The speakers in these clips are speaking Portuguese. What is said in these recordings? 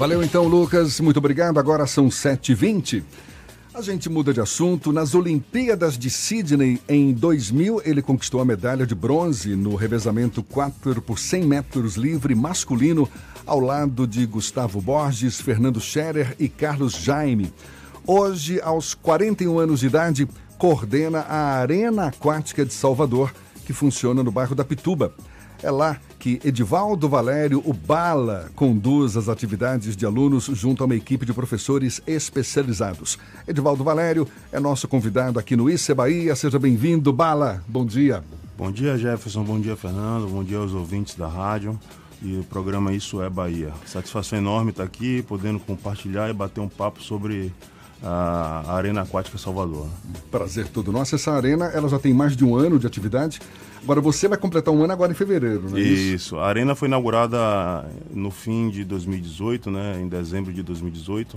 Valeu então, Lucas. Muito obrigado. Agora são 7h20. A gente muda de assunto. Nas Olimpíadas de Sydney, em 2000, ele conquistou a medalha de bronze no revezamento 4 por 100 metros livre masculino, ao lado de Gustavo Borges, Fernando Scherer e Carlos Jaime. Hoje, aos 41 anos de idade, coordena a Arena Aquática de Salvador, que funciona no bairro da Pituba. É lá que Edivaldo Valério, o Bala, conduz as atividades de alunos junto a uma equipe de professores especializados. Edivaldo Valério é nosso convidado aqui no Issa Bahia. Seja bem-vindo, Bala. Bom dia. Bom dia, Jefferson. Bom dia, Fernando. Bom dia aos ouvintes da rádio e o programa Isso é Bahia. Satisfação enorme estar aqui, podendo compartilhar e bater um papo sobre a Arena Aquática Salvador. Prazer todo nosso. Essa arena ela já tem mais de um ano de atividade. Agora você vai completar um ano agora em fevereiro, não é isso? Isso. A arena foi inaugurada no fim de 2018, né, em dezembro de 2018,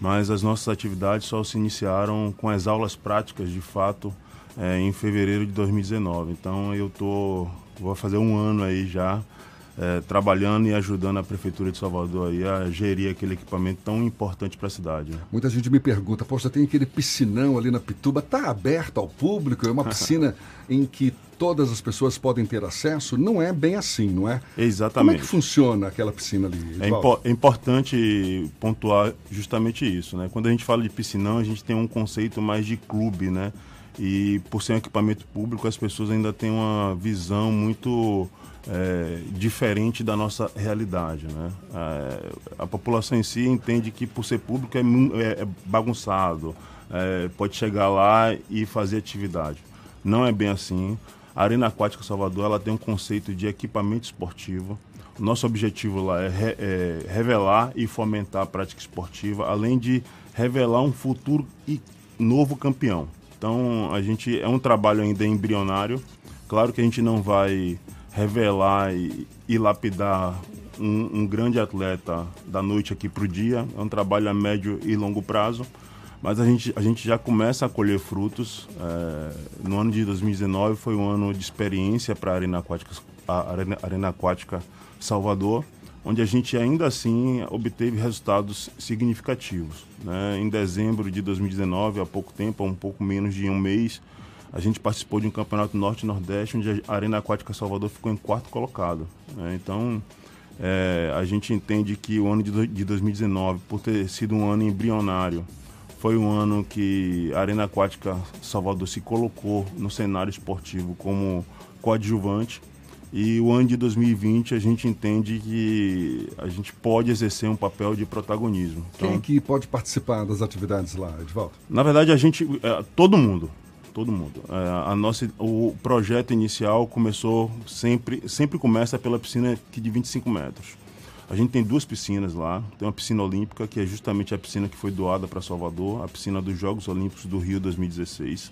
mas as nossas atividades só se iniciaram com as aulas práticas, de fato, é, em fevereiro de 2019. Então eu tô vou fazer um ano aí já é, trabalhando e ajudando a Prefeitura de Salvador aí a gerir aquele equipamento tão importante para a cidade. Né? Muita gente me pergunta, poxa, tem aquele piscinão ali na Pituba, está aberto ao público? É uma piscina em que todas as pessoas podem ter acesso? Não é bem assim, não é? Exatamente. Como é que funciona aquela piscina ali? É, impo é, importante pontuar justamente isso, né? Quando a gente fala de piscinão, a gente tem um conceito mais de clube, né? E por ser um equipamento público, as pessoas ainda têm uma visão muito é, diferente da nossa realidade. Né? É, a população em si entende que por ser público é, é, é bagunçado, é, pode chegar lá e fazer atividade. Não é bem assim. A Arena Aquática Salvador ela tem um conceito de equipamento esportivo. Nosso objetivo lá é, re, é revelar e fomentar a prática esportiva, além de revelar um futuro e novo campeão. Então, a gente é um trabalho ainda embrionário. Claro que a gente não vai revelar e, e lapidar um, um, grande atleta da noite aqui para o dia. É um trabalho a médio e longo prazo, mas a gente, a gente já começa a colher frutos. É, no ano de 2019 foi um ano de experiência para a Arena Aquática, Arena Aquática Salvador, onde a gente ainda assim obteve resultados significativos. Né? Em dezembro de 2019, há pouco tempo, há um pouco menos de um mês, a gente participou de um campeonato norte-nordeste onde a Arena Aquática Salvador ficou em quarto colocado. Né? Então, é, a gente entende que o ano de, de 2019, por ter sido um ano embrionário, foi um ano que a Arena Aquática Salvador se colocou no cenário esportivo como coadjuvante. E o ano de 2020 a gente entende que a gente pode exercer um papel de protagonismo. Quem então, é que pode participar das atividades lá, Edvaldo? Na verdade, a gente, é, todo mundo, todo mundo. É, a nossa, o projeto inicial começou sempre, sempre começa pela piscina de 25 metros. A gente tem duas piscinas lá. Tem uma piscina olímpica, que é justamente a piscina que foi doada para Salvador, a piscina dos Jogos Olímpicos do Rio 2016.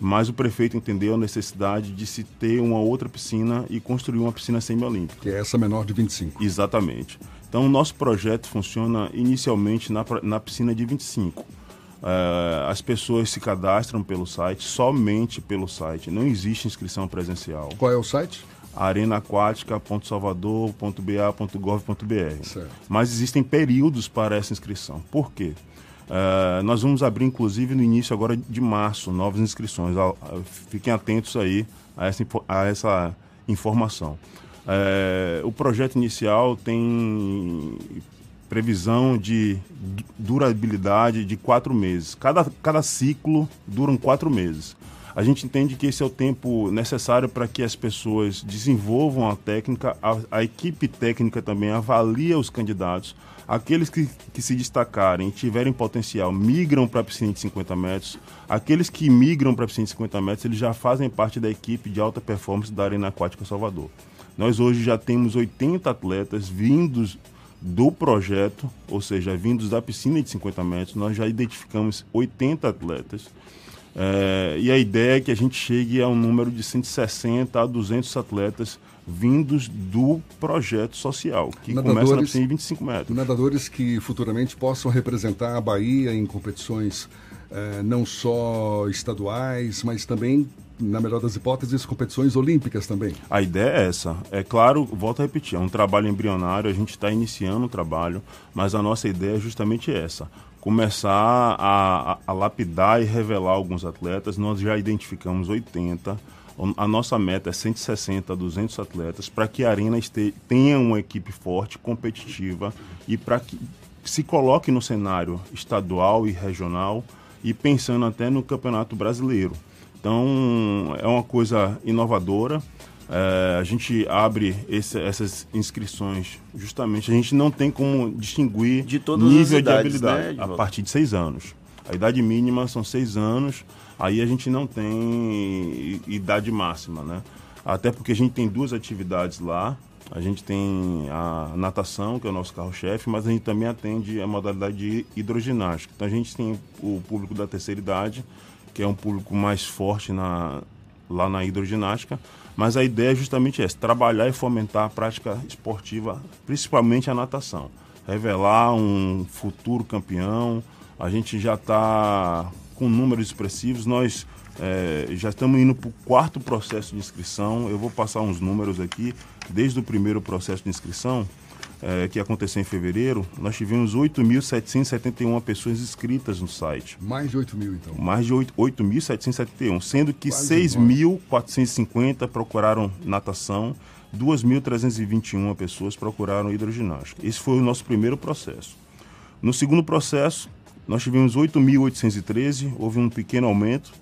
Mas o prefeito entendeu a necessidade de se ter uma outra piscina e construir uma piscina semiolímpica. Que é essa menor de 25. Exatamente. Então, o nosso projeto funciona inicialmente na, na piscina de 25 Uh, as pessoas se cadastram pelo site, somente pelo site. Não existe inscrição presencial. Qual é o site? arenaaquática.salvador.ba.gov.br. Mas existem períodos para essa inscrição. Por quê? Uh, nós vamos abrir, inclusive, no início agora de março, novas inscrições. Uh, fiquem atentos aí a essa, a essa informação. Uh, o projeto inicial tem previsão de durabilidade de quatro meses. Cada, cada ciclo dura quatro meses. A gente entende que esse é o tempo necessário para que as pessoas desenvolvam a técnica, a, a equipe técnica também avalia os candidatos. Aqueles que, que se destacarem e tiverem potencial migram para a piscina de 50 metros. Aqueles que migram para a piscina de 50 metros, eles já fazem parte da equipe de alta performance da Arena Aquática Salvador. Nós hoje já temos 80 atletas vindos do projeto, ou seja, vindos da piscina de 50 metros, nós já identificamos 80 atletas. É, e a ideia é que a gente chegue a um número de 160 a 200 atletas vindos do projeto social, que nadadores, começa na piscina de 25 metros. Nadadores que futuramente possam representar a Bahia em competições é, não só estaduais, mas também na melhor das hipóteses, competições olímpicas também. A ideia é essa. É claro, volto a repetir, é um trabalho embrionário, a gente está iniciando o trabalho, mas a nossa ideia é justamente essa. Começar a, a, a lapidar e revelar alguns atletas. Nós já identificamos 80 a nossa meta é 160 a 200 atletas para que a Arena este, tenha uma equipe forte, competitiva e para que se coloque no cenário estadual e regional e pensando até no Campeonato Brasileiro. Então, é uma coisa inovadora. É, a gente abre esse, essas inscrições justamente, a gente não tem como distinguir de nível idades, de habilidade né, a partir de seis anos. A idade mínima são seis anos, aí a gente não tem idade máxima, né? Até porque a gente tem duas atividades lá, a gente tem a natação, que é o nosso carro-chefe, mas a gente também atende a modalidade de hidroginástica. Então a gente tem o público da terceira idade, que é um público mais forte na, lá na hidroginástica, mas a ideia é justamente essa, trabalhar e fomentar a prática esportiva, principalmente a natação. Revelar um futuro campeão, a gente já está com números expressivos, nós é, já estamos indo para o quarto processo de inscrição. Eu vou passar uns números aqui. Desde o primeiro processo de inscrição, é, que aconteceu em fevereiro, nós tivemos 8.771 pessoas inscritas no site. Mais de 8 mil, então. Mais de 8.771, sendo que 6.450 procuraram natação, 2.321 pessoas procuraram hidroginástica. Esse foi o nosso primeiro processo. No segundo processo, nós tivemos 8.813, houve um pequeno aumento,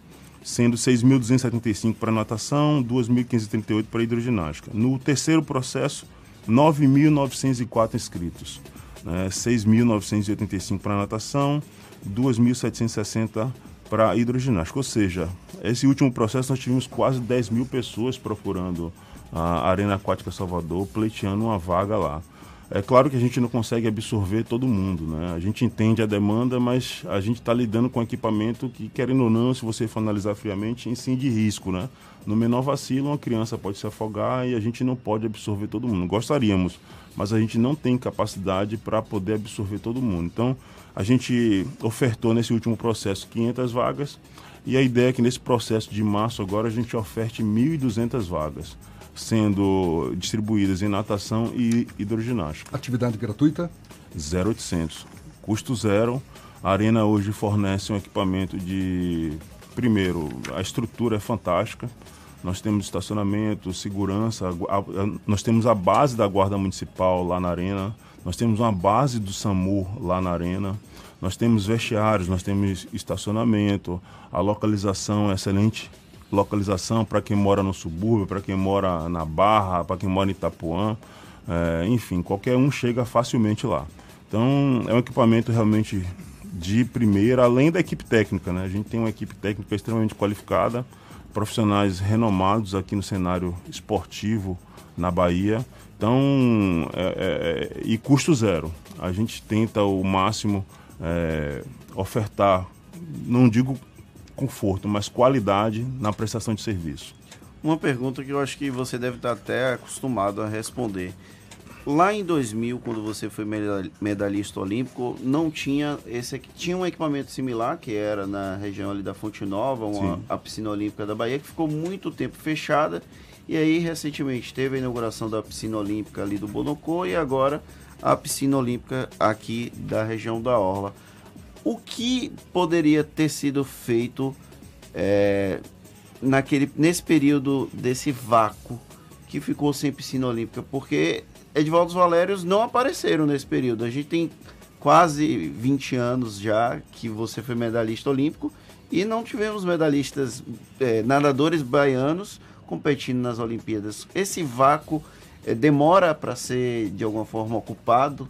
sendo 6.275 para natação, 2.538 para hidroginástica. No terceiro processo, 9.904 inscritos, né? 6.985 para natação, 2.760 para hidroginástica. Ou seja, esse último processo nós tivemos quase 10 mil pessoas procurando a Arena Aquática Salvador, pleiteando uma vaga lá. É claro que a gente não consegue absorver todo mundo, né? A gente entende a demanda, mas a gente está lidando com equipamento que, querendo ou não, se você for analisar friamente, sim de risco, né? No menor vacilo, uma criança pode se afogar e a gente não pode absorver todo mundo. Gostaríamos, mas a gente não tem capacidade para poder absorver todo mundo. Então, a gente ofertou nesse último processo 500 vagas e a ideia é que nesse processo de março agora a gente oferte 1.200 vagas sendo distribuídas em natação e hidroginástica. Atividade gratuita? 0800. Custo zero. A Arena hoje fornece um equipamento de. Primeiro, a estrutura é fantástica. Nós temos estacionamento, segurança, a, a, nós temos a base da Guarda Municipal lá na Arena, nós temos uma base do SAMU lá na Arena, nós temos vestiários, nós temos estacionamento, a localização é excelente localização para quem mora no subúrbio, para quem mora na Barra, para quem mora em Itapuã, é, enfim, qualquer um chega facilmente lá. Então é um equipamento realmente de primeira, além da equipe técnica, né? A gente tem uma equipe técnica extremamente qualificada, profissionais renomados aqui no cenário esportivo na Bahia. Então, é, é, e custo zero. A gente tenta o máximo é, ofertar, não digo conforto, mas qualidade na prestação de serviço. Uma pergunta que eu acho que você deve estar até acostumado a responder. Lá em 2000, quando você foi medalhista olímpico, não tinha esse tinha um equipamento similar que era na região ali da Fonte Nova, uma, a piscina olímpica da Bahia que ficou muito tempo fechada e aí recentemente teve a inauguração da piscina olímpica ali do Bonocô e agora a piscina olímpica aqui da região da Orla o que poderia ter sido feito é, naquele, nesse período desse vácuo que ficou sem piscina olímpica? Porque Edvaldo Valérios não apareceram nesse período. A gente tem quase 20 anos já que você foi medalhista olímpico e não tivemos medalhistas, é, nadadores baianos competindo nas Olimpíadas. Esse vácuo é, demora para ser de alguma forma ocupado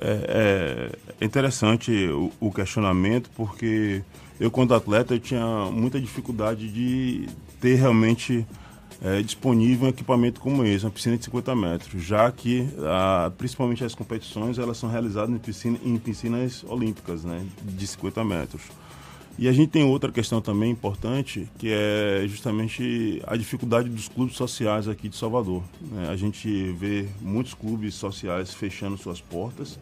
é, é interessante o, o, questionamento, porque eu, quando atleta, eu tinha muita dificuldade de ter realmente é, disponível um equipamento como esse, uma piscina de 50 metros, já que, a, principalmente as competições, elas são realizadas em, piscina, em piscinas olímpicas, né, de 50 metros. E a gente tem outra questão também importante, que é justamente a dificuldade dos clubes sociais aqui de Salvador. Né? A gente vê muitos clubes sociais fechando suas portas,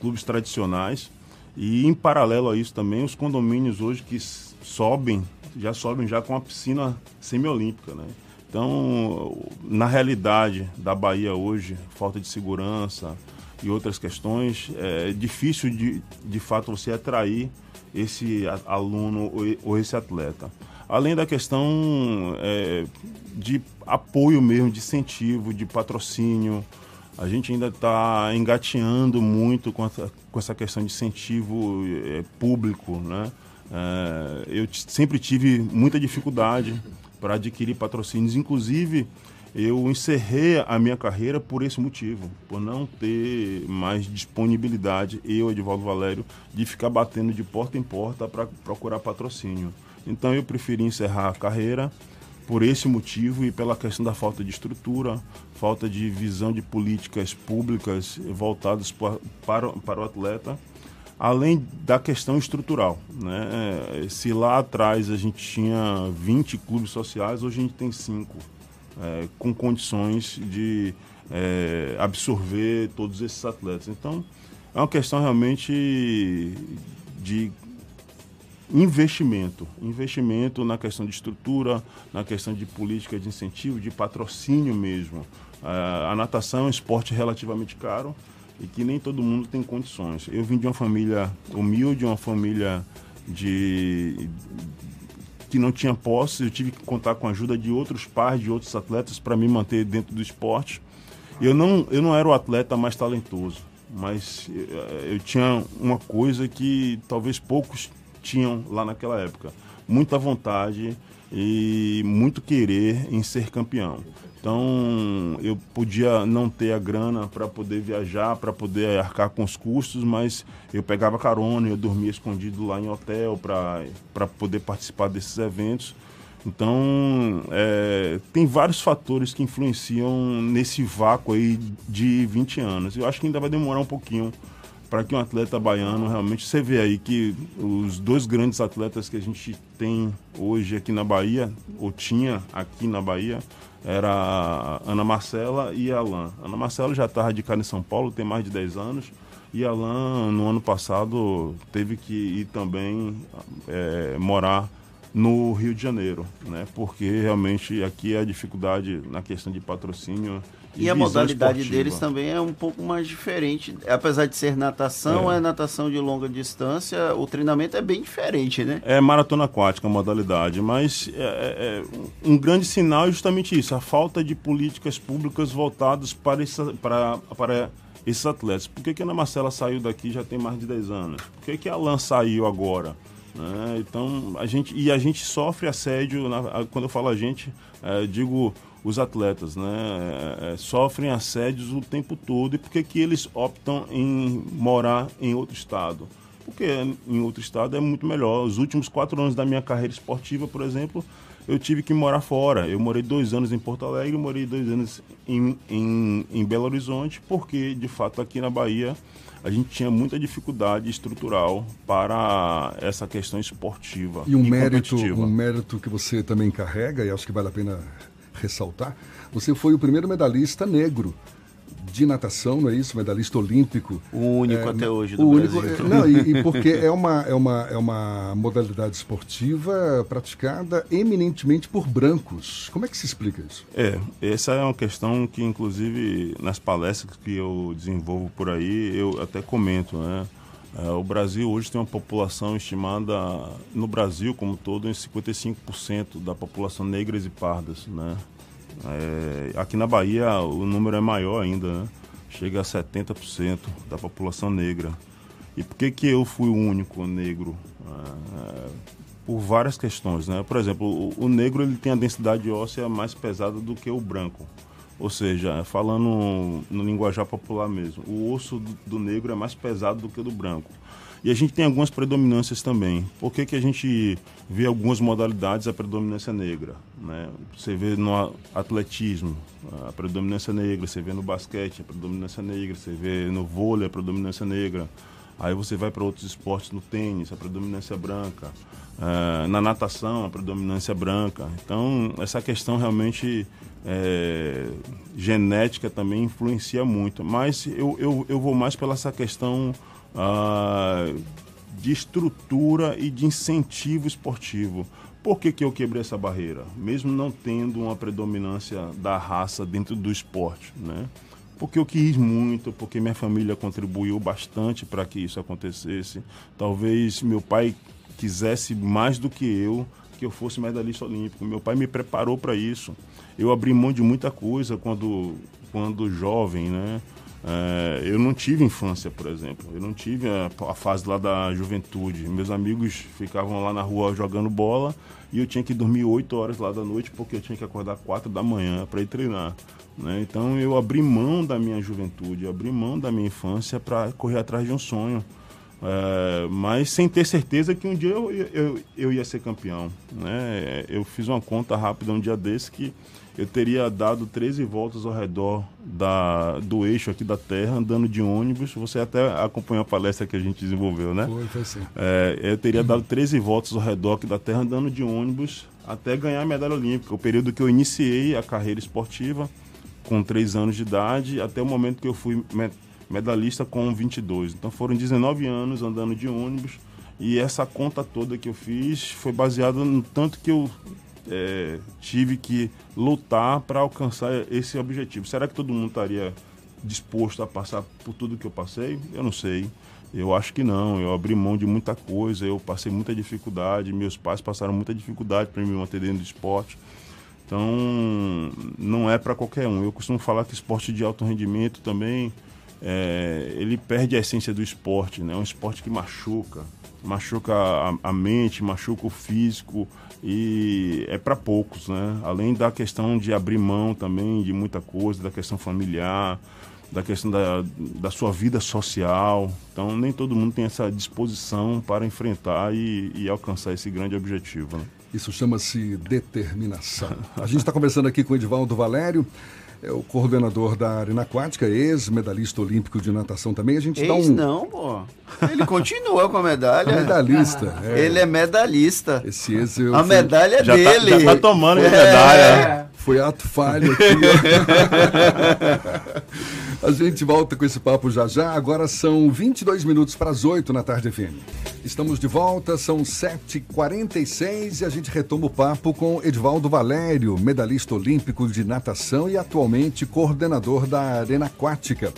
clubes tradicionais, e em paralelo a isso também os condomínios hoje que sobem já sobem já com a piscina semiolímpica, né? Então, na realidade da Bahia hoje, falta de segurança e outras questões, é difícil de, de fato você atrair esse aluno ou esse atleta. Além da questão é, de apoio mesmo, de incentivo, de patrocínio, a gente ainda está engateando muito com, com, essa questão de incentivo é, público, né? É, eu sempre tive muita dificuldade para adquirir patrocínios. Inclusive, eu encerrei a minha carreira por esse motivo, por não ter mais disponibilidade, eu, Edivaldo Valério, de ficar batendo de porta em porta para procurar patrocínio. Então eu preferi encerrar a carreira por esse motivo e pela questão da falta de estrutura, falta de visão de políticas públicas voltadas para, para, o atleta além da questão estrutural. Né? Se lá atrás a gente tinha 20 clubes sociais, hoje a gente tem 5, é, com condições de é, absorver todos esses atletas. Então, é uma questão realmente de investimento. Investimento na questão de estrutura, na questão de política de incentivo, de patrocínio mesmo. É, a natação é um esporte relativamente caro e que nem todo mundo tem condições. Eu vim de uma família humilde, uma família de que não tinha posse, eu tive que contar com a ajuda de outros pais, de outros atletas para me manter dentro do esporte. Eu não, eu não era o atleta mais talentoso, mas eu, eu tinha uma coisa que talvez poucos tinham lá naquela época: muita vontade e muito querer em ser campeão. Então eu podia não ter a grana para poder viajar, para poder arcar com os custos, mas eu pegava carona, eu dormia escondido lá em hotel para poder participar desses eventos. Então é, tem vários fatores que influenciam nesse vácuo aí de 20 anos. Eu acho que ainda vai demorar um pouquinho para que um atleta baiano realmente. Você vê aí que os dois grandes atletas que a gente tem hoje aqui na Bahia, ou tinha aqui na Bahia, era Ana Marcela e a Alain. Ana Marcela já está radicada em São Paulo, tem mais de 10 anos, e a Alain, no ano passado, teve que ir também é, morar no Rio de Janeiro, né? porque realmente aqui é a dificuldade na questão de patrocínio e, a modalidade esportiva. deles também é um pouco mais diferente. Apesar de ser natação, é. é. natação de longa distância, o treinamento é bem diferente, né? É maratona aquática a modalidade, mas é, é, é um grande sinal é justamente isso, a falta de políticas públicas voltadas para, esse, para, para esses atletas. Por que, que a Ana Marcela saiu daqui já tem mais de 10 anos? Por que, que a Alan saiu agora? Né? Então, a gente, e a gente sofre assédio, na, quando eu falo a gente, é, digo os atletas, né? É, é, sofrem assédios o tempo todo e por que, que eles optam em morar em outro estado? Porque em outro estado é muito melhor. Os últimos quatro anos da minha carreira esportiva, por exemplo, eu tive que morar fora. Eu morei dois anos em Porto Alegre, morei dois anos em, em, em Belo Horizonte, porque de fato aqui na Bahia a gente tinha muita dificuldade estrutural para essa questão esportiva. E um e mérito, um mérito que você também carrega, e acho que vale a pena ressaltar, você foi o primeiro medalhista negro de natação, não é isso? Medalhista olímpico. O único é, até hoje do o Brasil. Único, não, e, e, porque é uma, é, uma, é uma modalidade esportiva praticada eminentemente por brancos. Como é que se explica isso? É, essa é uma questão que, inclusive, nas palestras que eu desenvolvo por aí, eu até comento, né? É, o Brasil hoje tem uma população estimada, no Brasil como todo, em 55% da população negras e pardas, né? É, aqui na Bahia o número é maior ainda, né? chega a 70% da população negra. E por que, que eu fui o único negro? É, por várias questões, né? Por exemplo, o, o, negro ele tem a densidade óssea mais pesada do que o branco. Ou seja, falando no linguajar popular mesmo, o osso do, do negro é mais pesado do que o do branco. E a gente tem algumas predominâncias também. Por que, que a gente vê algumas modalidades a predominância negra? Né? Você vê no atletismo a predominância negra, você vê no basquete a predominância negra, você vê no vôlei a predominância negra. Aí você vai para outros esportes, no tênis, a predominância branca. Uh, na natação, a predominância branca. Então, essa questão realmente é, genética também influencia muito. Mas eu, eu, eu vou mais pela essa questão uh, de estrutura e de incentivo esportivo. Por que, que eu quebrei essa barreira? Mesmo não tendo uma predominância da raça dentro do esporte, né? Porque eu quis muito, porque minha família contribuiu bastante para que isso acontecesse. Talvez meu pai quisesse mais do que eu que eu fosse medalhista olímpico. Meu pai me preparou para isso. Eu abri mão de muita coisa quando, quando jovem, né? É, eu não tive infância, por exemplo. Eu não tive a, a, fase lá da juventude. Meus amigos ficavam lá na rua jogando bola e eu tinha que dormir 8 horas lá da noite porque eu tinha que acordar 4 da manhã para ir treinar. Né? Então eu abri mão da minha juventude, abri mão da minha infância para correr atrás de um sonho. É, mas sem ter certeza que um dia eu, eu, eu ia ser campeão. Né? Eu fiz uma conta rápida um dia desse que eu teria dado 13 voltas ao redor da, do eixo aqui da Terra, andando de ônibus. Você até acompanhou a palestra que a gente desenvolveu, né? Foi, foi sim. É, eu teria dado 13 voltas ao redor aqui da Terra, andando de ônibus, até ganhar a medalha olímpica. O período que eu iniciei a carreira esportiva, com 3 anos de idade, até o momento que eu fui medalhista com 22. Então foram 19 anos andando de ônibus. E essa conta toda que eu fiz foi baseada no tanto que eu é, tive que lutar para alcançar esse objetivo. Será que todo mundo estaria disposto a passar por tudo que eu passei? Eu não sei. Eu acho que não. Eu abri mão de muita coisa, eu passei muita dificuldade, meus pais passaram muita dificuldade para me manter dentro do esporte. Então, não é para qualquer um. Eu costumo falar que esporte de alto rendimento também, é, ele perde a essência do esporte, né? É um esporte que machuca, machuca a, a mente, machuca o físico, e é para poucos, né? Além da questão de abrir mão também de muita coisa, da questão familiar, da questão da, da sua vida social. Então, nem todo mundo tem essa disposição para enfrentar e, e alcançar esse grande objetivo. Né? Isso chama-se determinação. A gente está conversando aqui com o Edivaldo Valério é o coordenador da Arena Aquática, ex-medalhista olímpico de natação também. A gente ex, dá um. Não, pô. Ele continua com a medalha. medalhista. É. Ele é medalhista. Esse ex eu A fui... medalha é já dele. Tá, já tá tomando é. medalha. Foi ato falho aqui. a gente volta com esse papo já já. Agora são 22 minutos para as 8 na tarde FM. Estamos de volta, são 7h46 e a gente retoma o papo com Edvaldo Valério, medalhista olímpico de natação e atualmente coordenador da Arena Aquática,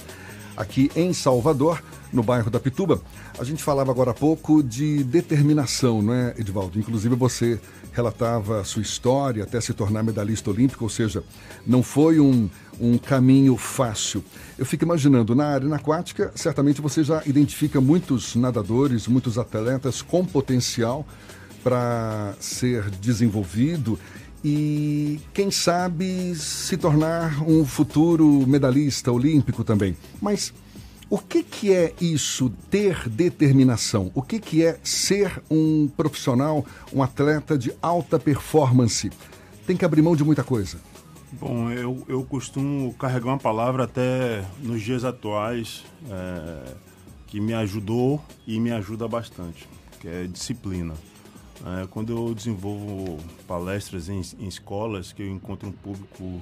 aqui em Salvador, no bairro da Pituba. A gente falava agora há pouco de determinação, não é, Edvaldo? Inclusive você relatava sua história até se tornar medalhista olímpico, ou seja, não foi um, um caminho fácil. Eu fico imaginando, na arena aquática, certamente você já identifica muitos nadadores, muitos atletas com potencial para ser desenvolvido e, quem sabe, se tornar um futuro medalhista olímpico também. Mas o que, que é isso, ter determinação? O que, que é ser um profissional, um atleta de alta performance? Tem que abrir mão de muita coisa. Bom, eu, eu costumo carregar uma palavra até nos dias atuais é, que me ajudou e me ajuda bastante, que é disciplina. É, quando eu desenvolvo palestras em, em, escolas, que eu encontro um público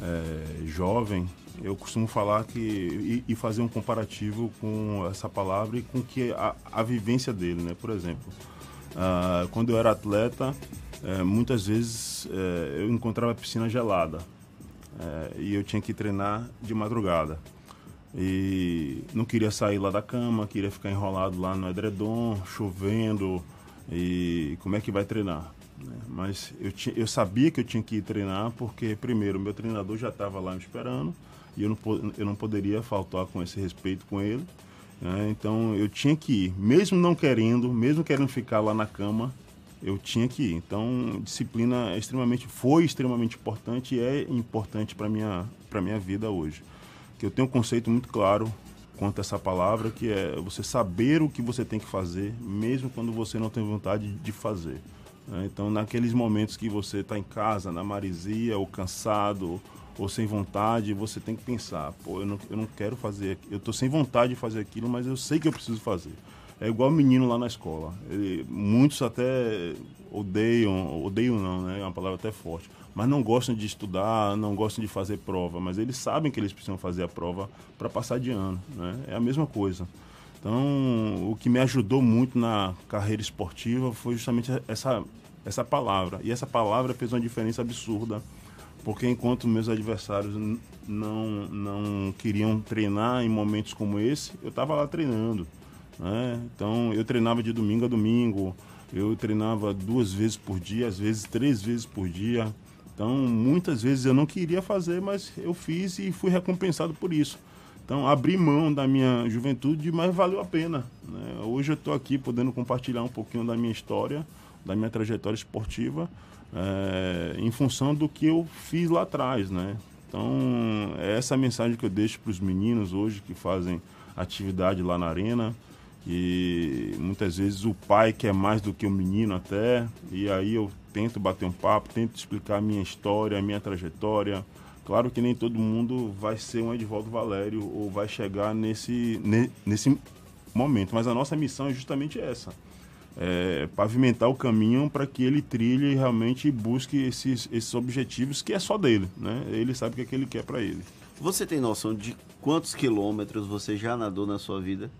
é, jovem, eu costumo falar que e, e, fazer um comparativo com essa palavra e com que a, a vivência dele, né? Por exemplo, uh, quando eu era atleta, uh, muitas vezes uh, eu encontrava a piscina gelada eh, e eu tinha que treinar de madrugada e não queria sair lá da cama, queria ficar enrolado lá no edredom, chovendo e como é que vai treinar? Né? Mas eu, tinha, eu sabia que eu tinha que ir treinar porque primeiro meu treinador já estava lá me esperando e eu não, eu não poderia faltar com esse respeito com ele. Né? Então eu tinha que ir, mesmo não querendo, mesmo querendo ficar lá na cama, eu tinha que ir. Então disciplina é extremamente foi extremamente importante e é importante para minha para minha vida hoje. Que eu tenho um conceito muito claro quanto a essa palavra que é você saber o que você tem que fazer, mesmo quando você não tem vontade de fazer. Né? Então, naqueles momentos que você está em casa, na marisia, ou cansado, ou sem vontade, você tem que pensar, pô, eu não, eu não quero fazer, eu estou sem vontade de fazer aquilo, mas eu sei que eu preciso fazer. É igual o menino lá na escola. Ele, muitos até odeiam, odeiam não, né? É uma palavra até forte. Mas não gostam de estudar, não gostam de fazer prova, mas eles sabem que eles precisam fazer a prova para passar de ano, né? É a mesma coisa. Então, o que me ajudou muito na carreira esportiva foi justamente essa essa palavra. E essa palavra fez uma diferença absurda, porque enquanto meus adversários não, não queriam treinar em momentos como esse, eu estava lá treinando. Né? Então eu treinava de domingo a domingo, eu treinava duas vezes por dia, às vezes três vezes por dia. Então muitas vezes eu não queria fazer, mas eu fiz e fui recompensado por isso. Então, abri mão da minha juventude, mas valeu a pena. Né? Hoje eu estou aqui podendo compartilhar um pouquinho da minha história, da minha trajetória esportiva, é, em função do que eu fiz lá atrás. Né? Então, é essa mensagem que eu deixo para os meninos hoje que fazem atividade lá na arena. E muitas vezes o pai quer mais do que o menino até, e aí eu tento bater um papo, tento explicar a minha história, a minha trajetória, Claro que nem todo mundo vai ser um Edvaldo Valério ou vai chegar nesse, nesse momento, mas a nossa missão é justamente essa. É, pavimentar o caminho para que ele trilhe e realmente busque esses, esses objetivos que é só dele, né? Ele sabe o que, é que ele quer para ele. Você tem noção de quantos quilômetros você já nadou na sua vida?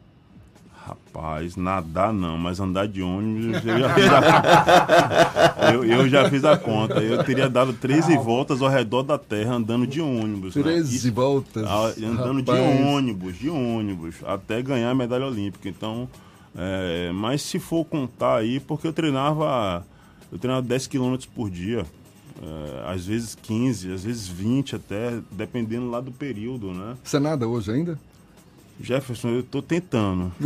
Rapaz, nadar não, mas andar de ônibus eu já fiz a, eu, eu já fiz a conta. Eu teria dado 13 voltas ao redor da terra andando de ônibus. 13 né? voltas? andando rapaz. de ônibus, de ônibus, até ganhar a medalha olímpica. Então, é, mas se for contar aí, porque eu treinava, eu treinava 10 quilômetros por dia. É, às vezes 15, às vezes 20 até, dependendo lá do período, né? Você nada hoje ainda? Jefferson, eu estou tentando.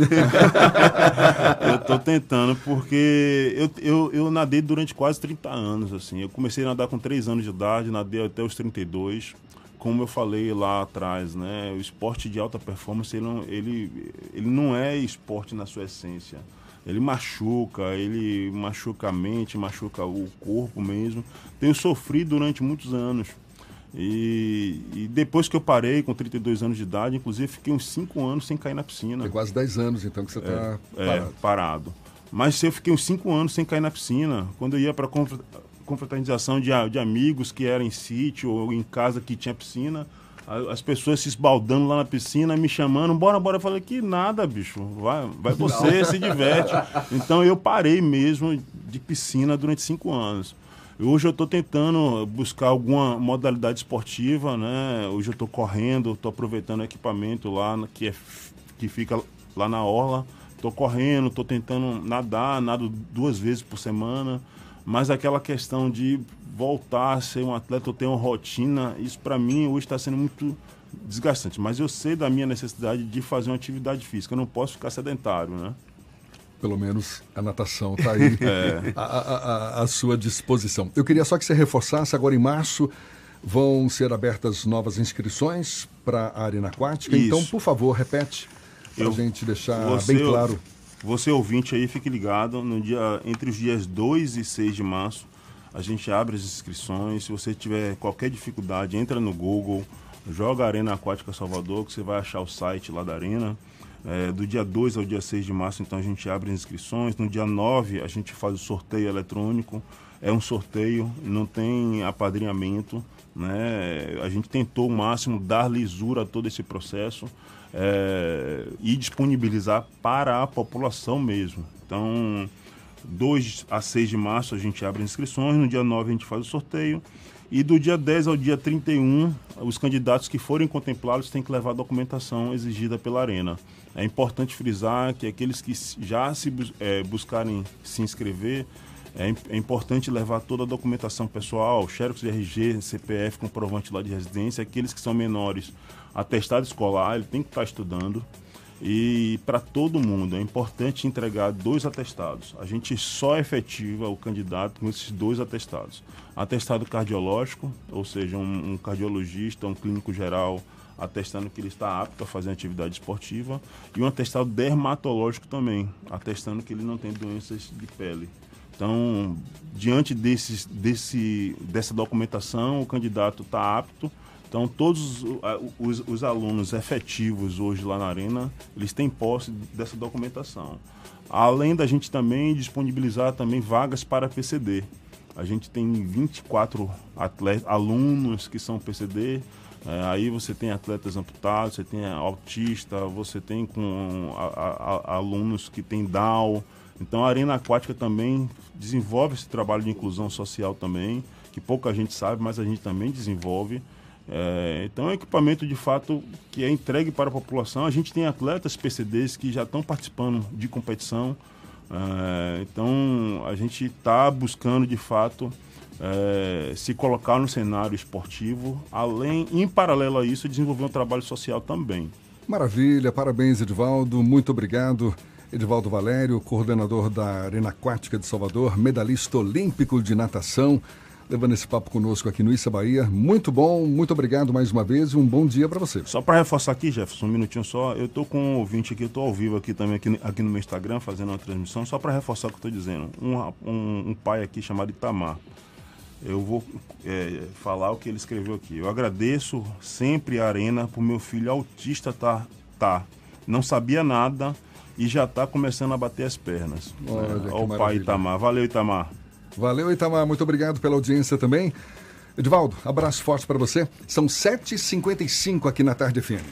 eu estou tentando, porque eu, eu, eu nadei durante quase 30 anos. assim. Eu comecei a nadar com 3 anos de idade, nadei até os 32. Como eu falei lá atrás, né? O esporte de alta performance, ele não, ele, ele não é esporte na sua essência. Ele machuca, ele machuca a mente, machuca o corpo mesmo. Tenho sofrido durante muitos anos e, e, depois que eu parei, com 32 anos de idade, inclusive fiquei uns 5 anos sem cair na piscina. É quase 10 anos então que você está é, parado. É, parado. Mas eu fiquei uns 5 anos sem cair na piscina. Quando eu ia para confraternização de, de amigos que eram em sítio ou em casa que tinha piscina, as pessoas se esbaldando lá na piscina, me chamando, bora, bora. Eu falei, que nada, bicho, vai, vai você, se diverte. Então eu parei mesmo de piscina durante cinco anos. Hoje eu estou tentando buscar alguma modalidade esportiva, né? Hoje eu estou correndo, estou aproveitando o equipamento lá que, é, que fica lá na orla. Estou correndo, estou tentando nadar, nado duas vezes por semana. Mas aquela questão de voltar a ser um atleta, eu tenho uma rotina, isso para mim hoje está sendo muito desgastante. Mas eu sei da minha necessidade de fazer uma atividade física, eu não posso ficar sedentário, né? Pelo menos a natação está aí é. à, à, à, sua disposição. Eu queria só que você reforçasse, agora em março vão ser abertas novas inscrições para a Arena Aquática. Isso. Então, por favor, repete para a gente deixar bem claro. Você ouvinte aí, fique ligado, no dia, entre os dias 2 e 6 de março, a gente abre as inscrições. Se você tiver qualquer dificuldade, entra no Google, joga Arena Aquática Salvador, que você vai achar o site lá da Arena. É, do dia 2 ao dia 6 de março, então a gente abre as inscrições. No dia 9 a gente faz o sorteio eletrônico. É um sorteio, não tem apadrinhamento. Né? A gente tentou o máximo dar lisura a todo esse processo é, e disponibilizar para a população mesmo. Então, 2 a 6 de março a gente abre inscrições, no dia 9 a gente faz o sorteio. E do dia 10 ao dia 31, os candidatos que forem contemplados têm que levar a documentação exigida pela Arena. É importante frisar que aqueles que já se é, buscarem se inscrever, é, é, importante levar toda a documentação pessoal, xerox de RG, CPF, comprovante lá de residência, aqueles que são menores, atestado escolar, ele tem que estar estudando. E para todo mundo é importante entregar dois atestados. A gente só efetiva o candidato com esses dois atestados. Atestado cardiológico, ou seja, um, um cardiologista, um clínico geral atestando que ele está apto a fazer atividade esportiva, e um atestado dermatológico também, atestando que ele não tem doenças de pele. Então, diante desses, desse, dessa documentação, o candidato está apto. Então, todos os, os, alunos efetivos hoje lá na Arena, eles têm posse dessa documentação. Além da gente também disponibilizar também vagas para PCD. A gente tem 24 atletas, alunos que são PCD, é, aí você tem atletas amputados, você tem autista, você tem com a, a, a, alunos que têm Down. Então a Arena Aquática também desenvolve esse trabalho de inclusão social também, que pouca gente sabe, mas a gente também desenvolve. É, então é um equipamento de fato que é entregue para a população. A gente tem atletas PCDs que já estão participando de competição. É, então a gente está buscando de fato é, se colocar no cenário esportivo, além, em paralelo a isso, desenvolver um trabalho social também. Maravilha, parabéns Edivaldo, muito obrigado. Edivaldo Valério, coordenador da Arena Aquática de Salvador, medalhista olímpico de natação levando esse papo conosco aqui no Issa Bahia. Muito bom, muito obrigado mais uma vez e um bom dia para você. Só para reforçar aqui, Jefferson, um minutinho só. Eu tô com um ouvinte aqui, eu tô ao vivo aqui também aqui, aqui no meu Instagram fazendo uma transmissão, só para reforçar o que tô dizendo. Um, um, um, pai aqui chamado Itamar. Eu vou é, falar o que ele escreveu aqui. Eu agradeço sempre a Arena por meu filho autista tá, tá. Não sabia nada e já está começando a bater as pernas. Olha, é, o pai Itamar. Valeu, Itamar. Valeu, Itamar. Muito obrigado pela audiência também. Edvaldo, abraço forte para você. São 7h55 aqui na Tarde FM.